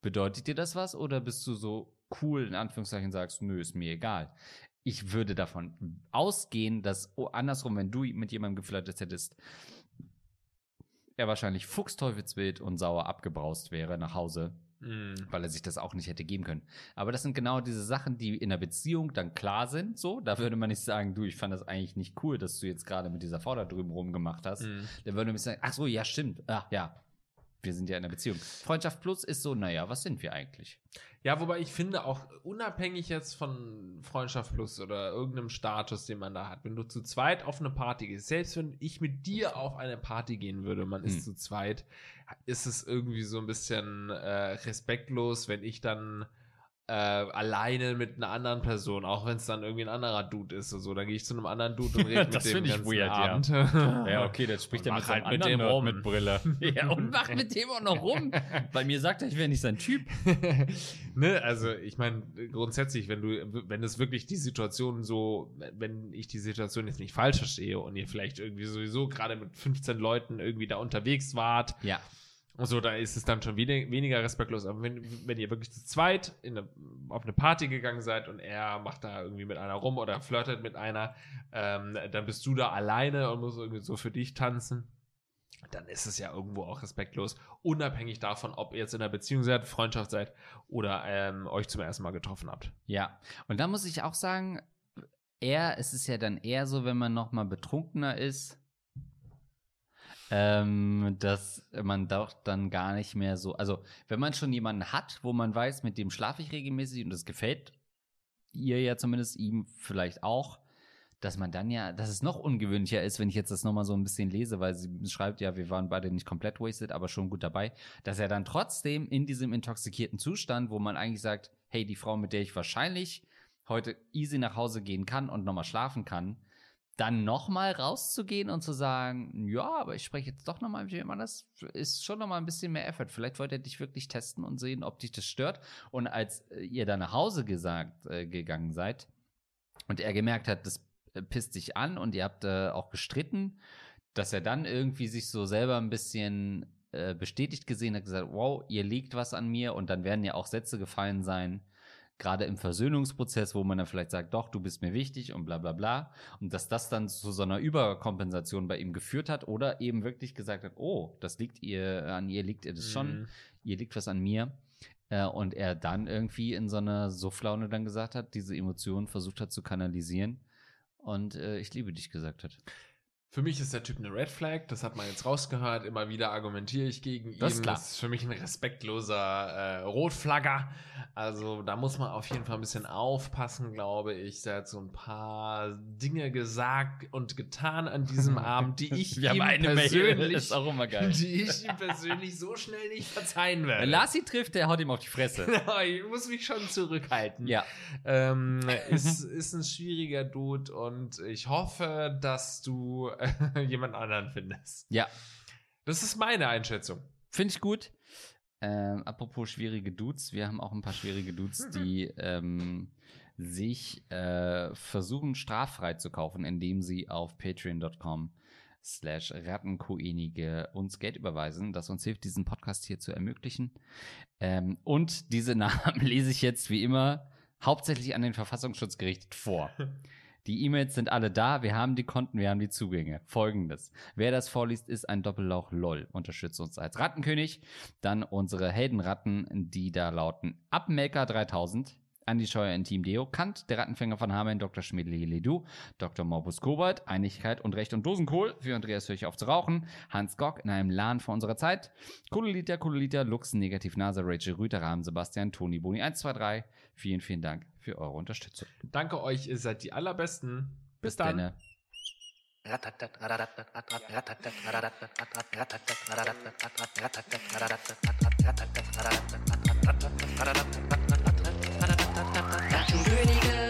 bedeutet dir das was? Oder bist du so cool, in Anführungszeichen, sagst, nö, ist mir egal. Ich würde davon ausgehen, dass oh, andersrum, wenn du mit jemandem geflirtet hättest, er wahrscheinlich fuchsteufelswild und sauer abgebraust wäre nach Hause Mhm. weil er sich das auch nicht hätte geben können. Aber das sind genau diese Sachen, die in der Beziehung dann klar sind. So, da würde man nicht sagen, du, ich fand das eigentlich nicht cool, dass du jetzt gerade mit dieser Frau da drüben rumgemacht hast. Mhm. Dann würde man sagen, ach so, ja, stimmt. Ach ja, wir sind ja in einer Beziehung. Freundschaft plus ist so, naja, was sind wir eigentlich? Ja, wobei ich finde, auch unabhängig jetzt von Freundschaft Plus oder irgendeinem Status, den man da hat, wenn du zu zweit auf eine Party gehst, selbst wenn ich mit dir auf eine Party gehen würde, man ist Hm. zu zweit, ist es irgendwie so ein bisschen äh, respektlos, wenn ich dann äh, alleine mit einer anderen Person, auch wenn es dann irgendwie ein anderer Dude ist oder so, dann gehe ich zu einem anderen Dude und [LAUGHS] rede Das mit dem ganzen weird, ja. Abend. [LAUGHS] Ja, okay, dann spricht er mit, halt mit dem rum. mit Brille. [LAUGHS] ja, und macht mit dem auch noch rum. Bei mir sagt er, ich wäre nicht sein Typ. ne, also ich meine, grundsätzlich, wenn du, wenn es wirklich die Situation so, wenn ich die Situation jetzt nicht falsch verstehe und ihr vielleicht irgendwie sowieso gerade mit 15 Leuten irgendwie da unterwegs wart, Ja. So, da ist es dann schon wenig, weniger respektlos. Aber wenn, wenn ihr wirklich zu zweit in eine, auf eine Party gegangen seid und er macht da irgendwie mit einer rum oder flirtet mit einer, ähm, dann bist du da alleine und musst irgendwie so für dich tanzen. Dann ist es ja irgendwo auch respektlos, unabhängig davon, ob ihr jetzt in einer Beziehung seid, Freundschaft seid oder ähm, euch zum ersten Mal getroffen habt. Ja. Und da muss ich auch sagen, eher, es ist ja dann eher so, wenn man noch mal betrunkener ist, ähm, dass man doch dann gar nicht mehr so, also wenn man schon jemanden hat, wo man weiß, mit dem schlafe ich regelmäßig und das gefällt ihr ja zumindest, ihm vielleicht auch, dass man dann ja, dass es noch ungewöhnlicher ist, wenn ich jetzt das nochmal so ein bisschen lese, weil sie schreibt ja, wir waren beide nicht komplett wasted, aber schon gut dabei, dass er dann trotzdem in diesem intoxikierten Zustand, wo man eigentlich sagt, hey, die Frau, mit der ich wahrscheinlich heute easy nach Hause gehen kann und nochmal schlafen kann, dann nochmal rauszugehen und zu sagen, ja, aber ich spreche jetzt doch nochmal mit jemand anders, ist schon nochmal ein bisschen mehr Effort. Vielleicht wollte er dich wirklich testen und sehen, ob dich das stört. Und als äh, ihr dann nach Hause gesagt, äh, gegangen seid und er gemerkt hat, das äh, pisst dich an und ihr habt äh, auch gestritten, dass er dann irgendwie sich so selber ein bisschen äh, bestätigt gesehen hat, gesagt, wow, ihr liegt was an mir und dann werden ja auch Sätze gefallen sein, gerade im Versöhnungsprozess, wo man dann vielleicht sagt, doch, du bist mir wichtig und bla bla bla. Und dass das dann zu so einer Überkompensation bei ihm geführt hat oder eben wirklich gesagt hat, oh, das liegt ihr, an ihr liegt ihr das schon, Mhm. ihr liegt was an mir. Äh, und er dann irgendwie in so einer Sufflaune dann gesagt hat, diese Emotionen versucht hat zu kanalisieren und äh, ich liebe dich gesagt hat. Für mich ist der Typ eine Red Flag, das hat man jetzt rausgehört. Immer wieder argumentiere ich gegen Das ihn. ist klar. Das ist für mich ein respektloser äh, Rotflagger. Also da muss man auf jeden Fall ein bisschen aufpassen, glaube ich. Er hat so ein paar Dinge gesagt und getan an diesem [LAUGHS] Abend, die ich ihm persönlich, die ich ihm persönlich so schnell nicht verzeihen werde. Wenn Lassi trifft, der haut ihm auf die Fresse. [LAUGHS] ich muss mich schon zurückhalten. ja. Ähm, [LAUGHS] ist, ist ein schwieriger Dude und ich hoffe, dass du [LAUGHS] jemand anderen findest. Ja, Das ist meine Einschätzung. Finde ich gut. Ähm, apropos schwierige Dudes, wir haben auch ein paar schwierige Dudes, [LAUGHS] die ähm, sich äh, versuchen straffrei zu kaufen, indem sie auf patreon.com slash Rattenkoenige uns Geld überweisen, das uns hilft, diesen Podcast hier zu ermöglichen. Ähm, und diese [LAUGHS] Namen lese ich jetzt wie immer hauptsächlich an den Verfassungsschutz gerichtet vor. Die E-Mails sind alle da, wir haben die Konten, wir haben die Zugänge. Folgendes. Wer das vorliest, ist ein Doppellauch LOL. Unterstützt uns als Rattenkönig. Dann unsere Heldenratten, die da lauten Abmelker 3000, Andi Scheuer in Team Deo, Kant, der Rattenfänger von Hameln, Dr. Schmidli-Ledu, Dr. Morbus Kobalt, Einigkeit und Recht und Dosenkohl, für Andreas Höch auf zu rauchen, Hans Gock in einem Lahn vor unserer Zeit, Kulolita, Kulolita, Lux, Negativ Nase, Rachel Rüter, Rahmen, Sebastian, Toni Boni 123. Vielen, vielen Dank für eure Unterstützung. Danke euch, ihr seid die allerbesten. Bis, Bis dann. Denne. Rattenkönige.